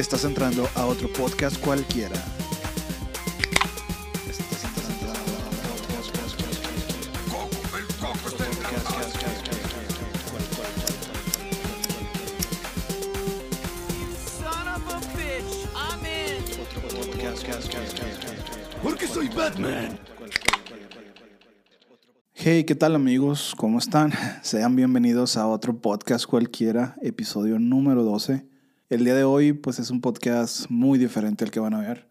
Estás entrando a otro podcast cualquiera. Porque soy Batman. Hey, ¿qué tal amigos? ¿Cómo están? Sean bienvenidos a otro podcast cualquiera, episodio número 12. El día de hoy pues es un podcast muy diferente al que van a ver.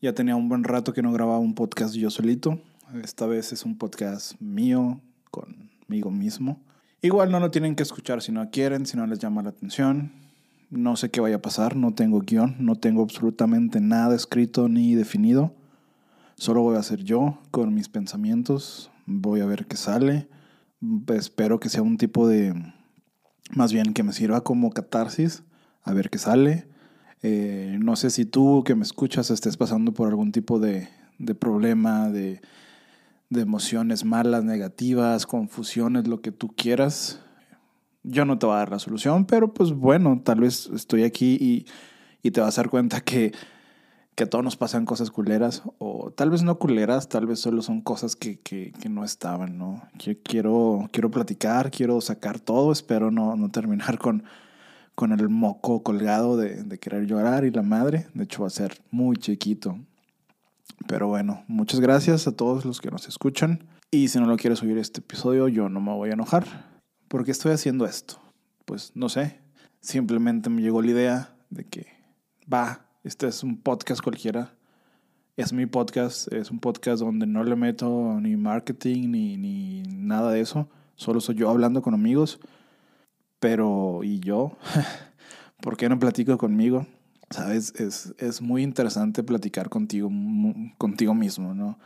Ya tenía un buen rato que no grababa un podcast yo solito. Esta vez es un podcast mío, conmigo mismo. Igual no lo tienen que escuchar si no quieren, si no les llama la atención. No sé qué vaya a pasar, no tengo guion, no tengo absolutamente nada escrito ni definido. Solo voy a hacer yo con mis pensamientos. Voy a ver qué sale. Espero que sea un tipo de... Más bien que me sirva como catarsis. A ver qué sale. Eh, no sé si tú que me escuchas estés pasando por algún tipo de, de problema, de, de emociones malas, negativas, confusiones, lo que tú quieras. Yo no te voy a dar la solución, pero pues bueno, tal vez estoy aquí y, y te vas a dar cuenta que, que a todos nos pasan cosas culeras, o tal vez no culeras, tal vez solo son cosas que, que, que no estaban, ¿no? Quiero, quiero platicar, quiero sacar todo, espero no, no terminar con, con el moco colgado de, querer llorar y la madre, de hecho va a ser muy chiquito. Pero bueno, muchas gracias a todos los que nos escuchan. Y si no lo quieres oír este episodio, yo no me voy a enojar. ¿Por qué estoy haciendo esto? Pues no sé. Simplemente me llegó la idea de que va, este es un podcast cualquiera. Es mi podcast, es un podcast donde no le meto ni marketing ni, ni nada de eso. Solo soy yo hablando con amigos. Pero, ¿y yo? ¿Por qué no platico conmigo? Sabes, es, es muy interesante platicar contigo, contigo mismo, ¿no?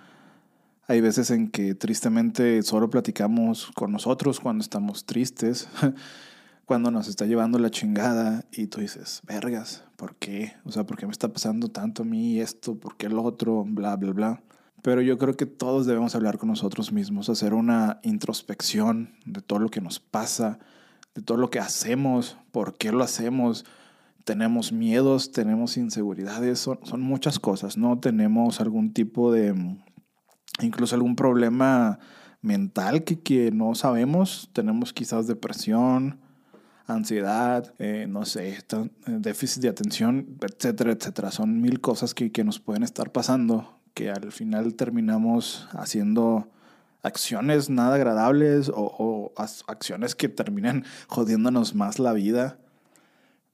Hay veces en que tristemente solo platicamos con nosotros cuando estamos tristes, cuando nos está llevando la chingada y tú dices, vergas, ¿por qué? O sea, ¿por qué me está pasando tanto a mí esto? ¿Por qué el otro? Bla, bla, bla. Pero yo creo que todos debemos hablar con nosotros mismos, hacer una introspección de todo lo que nos pasa, de todo lo que hacemos, por qué lo hacemos. Tenemos miedos, tenemos inseguridades, son, son muchas cosas, ¿no? Tenemos algún tipo de, incluso algún problema mental que, que no sabemos. Tenemos quizás depresión, ansiedad, eh, no sé, eh, déficit de atención, etcétera, etcétera. Son mil cosas que, que nos pueden estar pasando que al final terminamos haciendo acciones nada agradables o, acciones que terminan jodiéndonos más la vida.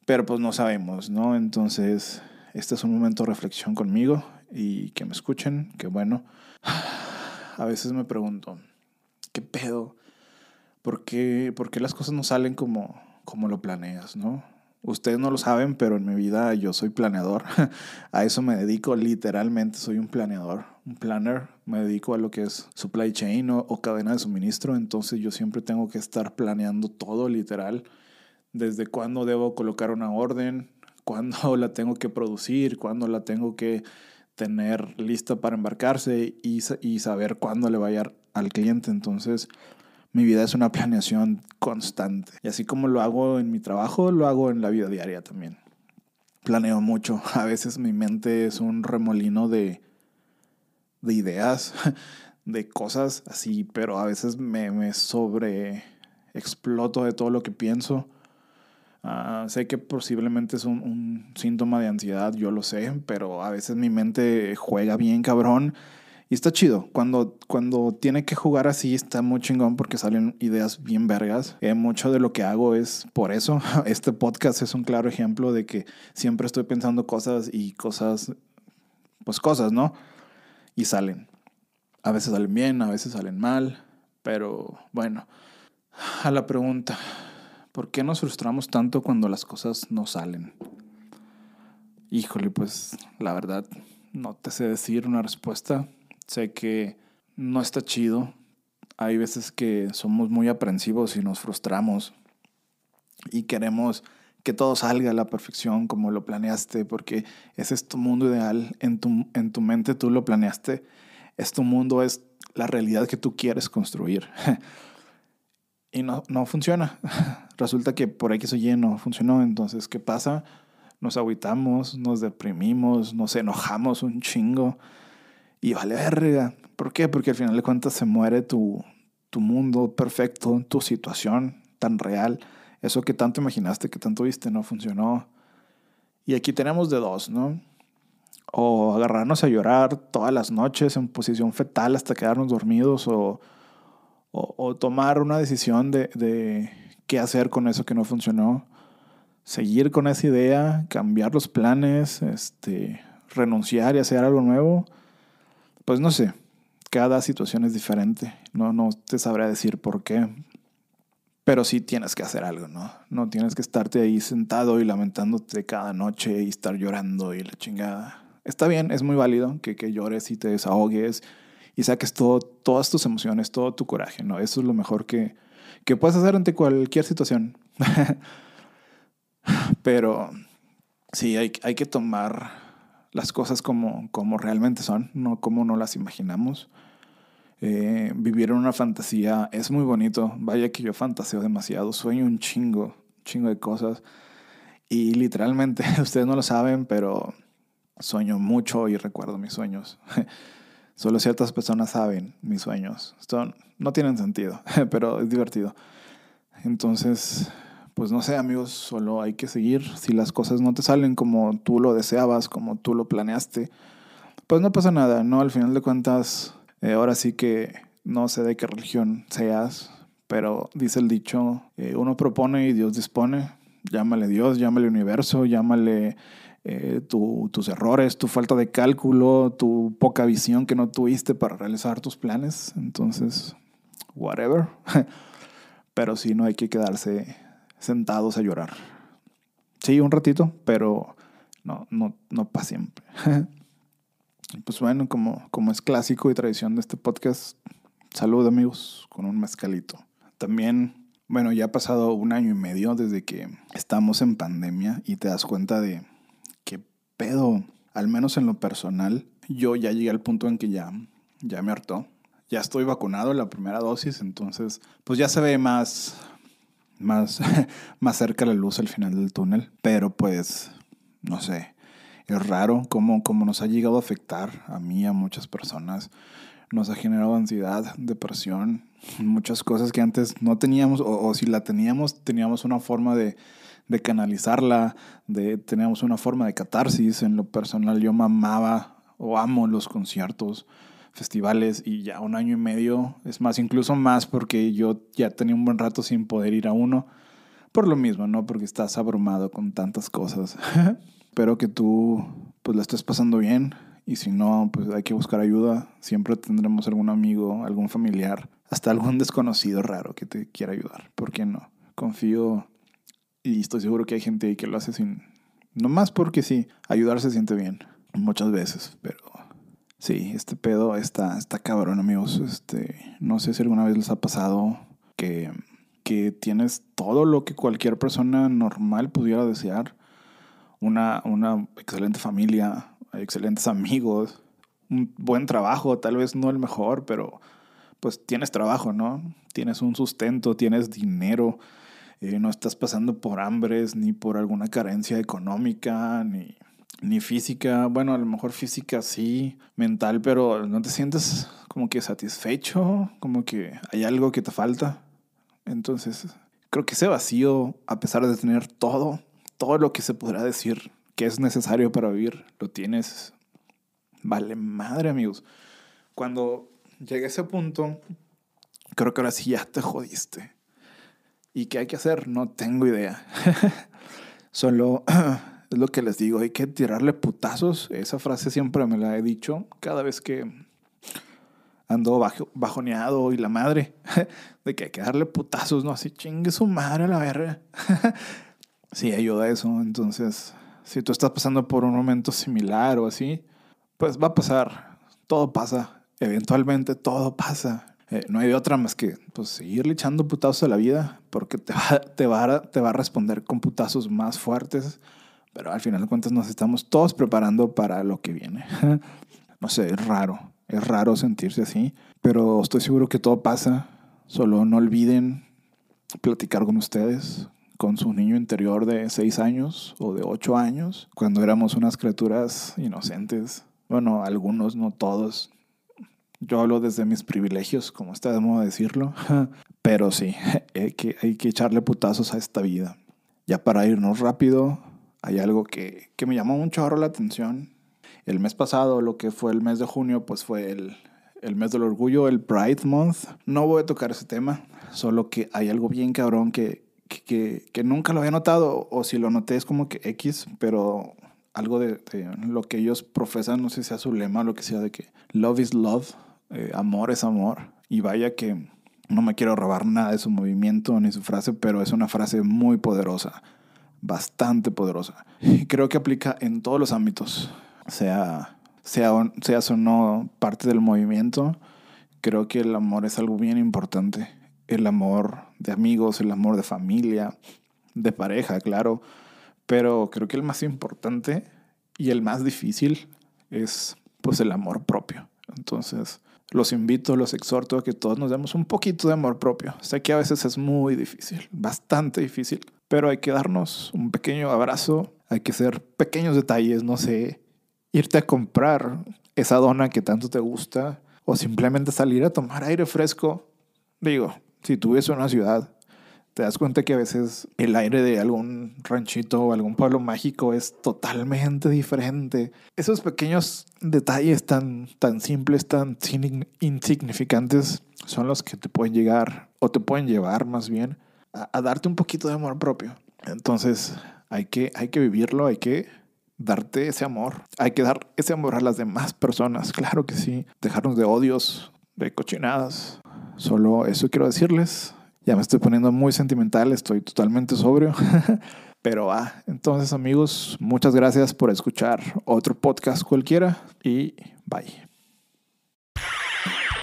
Pero pues no sabemos, ¿no? Entonces, este es un momento de reflexión conmigo y que me escuchen, que bueno. A veces me pregunto, ¿qué pedo? ¿Por qué, por qué las cosas no salen como, como lo planeas, no? Ustedes no lo saben, pero en mi vida yo soy planeador. A eso me dedico, literalmente soy un planeador, un planner. Me dedico a lo que es supply chain o, cadena de suministro, entonces yo siempre tengo que estar planeando todo, literal desde cuándo debo colocar una orden, cuándo la tengo que producir, cuándo la tengo que tener lista para embarcarse y, sa- y saber cuándo le va a llegar al cliente. Entonces, mi vida es una planeación constante. Y así como lo hago en mi trabajo, lo hago en la vida diaria también. Planeo mucho. A veces mi mente es un remolino de, de ideas, de cosas así, pero a veces me, me sobre exploto de todo lo que pienso. Ah, sé que posiblemente es un, un síntoma de ansiedad, yo lo sé, pero a veces mi mente juega bien cabrón y está chido. Cuando, cuando tiene que jugar así está muy chingón porque salen ideas bien vergas. Eh, mucho de lo que hago es por eso. Este podcast es un claro ejemplo de que siempre estoy pensando cosas y cosas, pues cosas, ¿no? Y salen. A veces salen bien, a veces salen mal, pero bueno, a la pregunta. ¿Por qué nos frustramos tanto cuando las cosas no salen? Híjole, pues la verdad no te sé decir una respuesta. Sé que no está chido. Hay veces que somos muy aprensivos y nos frustramos y queremos que todo salga a la perfección como lo planeaste, porque ese es tu mundo ideal. En tu, en tu mente tú lo planeaste. Es tu mundo, es la realidad que tú quieres construir. y no, no funciona. Resulta que por X o Y no funcionó. Entonces, ¿qué pasa? nos agüitamos, nos deprimimos, nos enojamos un chingo y vale verga. ¿Por qué? Porque al final de cuentas se muere tu, tu mundo perfecto, tu situación tan real, eso que tanto imaginaste, que tanto viste, no funcionó. Y aquí tenemos de dos, ¿no? O agarrarnos a llorar todas las noches en posición fetal hasta quedarnos dormidos o, o, o tomar una decisión de, de qué hacer con eso que no funcionó seguir con esa idea, cambiar los planes, este, renunciar y hacer algo nuevo, pues no sé, cada situación es diferente, no, no te sabré decir por qué, pero sí tienes que hacer algo, ¿no? No tienes que estarte ahí sentado y lamentándote cada noche y estar llorando y la chingada. Está bien, es muy válido que, que llores y te desahogues y saques todo, todas tus emociones, todo tu coraje, ¿no? Eso es lo mejor que, que puedes hacer ante cualquier situación. Pero sí, hay, hay que tomar las cosas como, como realmente son, no como no las imaginamos. Eh, vivir en una fantasía es muy bonito. Vaya que yo fantaseo demasiado, sueño un chingo, chingo de cosas. Y literalmente, ustedes no lo saben, pero sueño mucho y recuerdo mis sueños. Solo ciertas personas saben mis sueños. Esto no tienen sentido, pero es divertido. Entonces, pues no sé, amigos, solo hay que seguir. Si las cosas no te salen como tú lo deseabas, como tú lo planeaste, pues no pasa nada, ¿no? Al final de cuentas, eh, ahora sí que no sé de qué religión seas, pero dice el dicho, eh, uno propone y Dios dispone. Llámale Dios, llámale universo, llámale eh, tu, tus errores, tu falta de cálculo, tu poca visión que no tuviste para realizar tus planes. Entonces, whatever. pero sí, no hay que quedarse sentados a llorar. Sí, un ratito, pero no, no, no para siempre. pues bueno, como, como es clásico y tradición de este podcast, salud amigos con un mezcalito. También, bueno, ya ha pasado un año y medio desde que estamos en pandemia y te das cuenta de qué pedo, al menos en lo personal, yo ya llegué al punto en que ya, ya me hartó. Ya estoy vacunado la primera dosis, entonces pues ya se ve más, más, más cerca la luz al final del túnel. Pero pues, no sé, es raro cómo, cómo nos ha llegado a afectar a mí, a muchas personas. Nos ha generado ansiedad, depresión, muchas cosas que antes no teníamos, o, o si la teníamos, teníamos una forma de, de canalizarla, de, teníamos una forma de catarsis. En lo personal yo mamaba o amo los conciertos festivales y ya un año y medio, es más, incluso más porque yo ya tenía un buen rato sin poder ir a uno, por lo mismo, ¿no? Porque estás abrumado con tantas cosas. Espero que tú pues la estés pasando bien y si no, pues hay que buscar ayuda. Siempre tendremos algún amigo, algún familiar, hasta algún desconocido raro que te quiera ayudar. ¿Por qué no? Confío y estoy seguro que hay gente ahí que lo hace sin... No más porque sí, ayudar se siente bien muchas veces, pero Sí, este pedo está, está cabrón, amigos. Este, no sé si alguna vez les ha pasado que, que tienes todo lo que cualquier persona normal pudiera desear. Una, una excelente familia, excelentes amigos, un buen trabajo, tal vez no el mejor, pero pues tienes trabajo, ¿no? Tienes un sustento, tienes dinero, eh, no estás pasando por hambres, ni por alguna carencia económica, ni ni física, bueno, a lo mejor física sí, mental, pero no te sientes como que satisfecho, como que hay algo que te falta. Entonces, creo que ese vacío, a pesar de tener todo, todo lo que se podrá decir que es necesario para vivir, lo tienes. Vale madre, amigos. Cuando llegué a ese punto, creo que ahora sí ya te jodiste. ¿Y qué hay que hacer? No tengo idea. Solo es lo que les digo, hay que tirarle putazos. Esa frase siempre me la he dicho cada vez que ando bajo, bajoneado y la madre. De que hay que darle putazos, ¿no? Así chingue su madre a la verga. sí, ayuda eso. Entonces, si tú estás pasando por un momento similar o así, pues va a pasar. Todo pasa. Eventualmente todo pasa. Eh, no hay otra más que pues, seguirle echando putazos a la vida porque te va, te, va te va a responder con putazos más fuertes pero al final de cuentas nos estamos todos preparando para lo que viene. no sé, es raro, es raro sentirse así, pero estoy seguro que todo pasa. Solo no olviden platicar con ustedes, con su niño interior de 6 años o de 8 años, cuando éramos unas criaturas inocentes. Bueno, algunos, no todos. Yo hablo desde mis privilegios, como está de modo decirlo. Pero sí, hay que, hay que echarle putazos a esta vida. Ya para irnos rápido, hay algo que, que me llamó mucho ahora la atención. El mes pasado, lo que fue el mes de junio, pues fue el, el mes del orgullo, el Pride Month. No voy a tocar ese tema, solo que hay algo bien cabrón que, que, que nunca lo había notado, o si lo noté es como que X, pero algo de, lo que ellos profesan, no sé si sea su lema, lo que sea, de que love is love, eh, amor es amor. Y vaya que no me quiero robar nada de su movimiento ni su frase, pero es una frase muy poderosa, bastante poderosa. Y creo que aplica en todos los ámbitos, sea, sea, seas o no parte del movimiento. Creo que el amor es algo bien importante. El amor de amigos, el amor de familia, de pareja, claro. Pero creo que el más importante y el más difícil es pues el amor propio. Entonces, los invito, los exhorto a que todos nos demos un poquito de amor propio. Sé que a veces es muy difícil, bastante difícil, pero hay que darnos un pequeño abrazo, hay que hacer pequeños detalles, no sé, irte a comprar esa dona que tanto te gusta o simplemente salir a tomar aire fresco. Digo, si tú vives en una ciudad, te das cuenta que a veces el aire de algún ranchito o algún pueblo mágico es totalmente diferente. Esos pequeños detalles tan, tan simples, tan insignificantes, son los que te pueden llegar, o te pueden llevar más bien, a, darte un poquito de amor propio. Entonces, hay que, hay que vivirlo, hay que darte ese amor. Hay que dar ese amor a las demás personas, claro que sí. Dejarnos de odios, de cochinadas. Solo eso quiero decirles. Ya me estoy poniendo muy sentimental, estoy totalmente sobrio. Pero ah, entonces amigos, muchas gracias por escuchar otro podcast cualquiera y bye.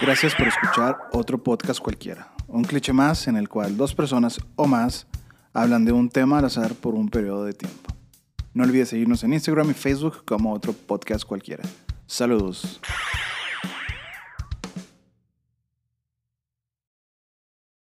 Gracias por escuchar otro podcast cualquiera. Un cliché más en el cual dos personas o más hablan de un tema al azar por un periodo de tiempo. No olvides seguirnos en Instagram y Facebook como otro podcast cualquiera. Saludos.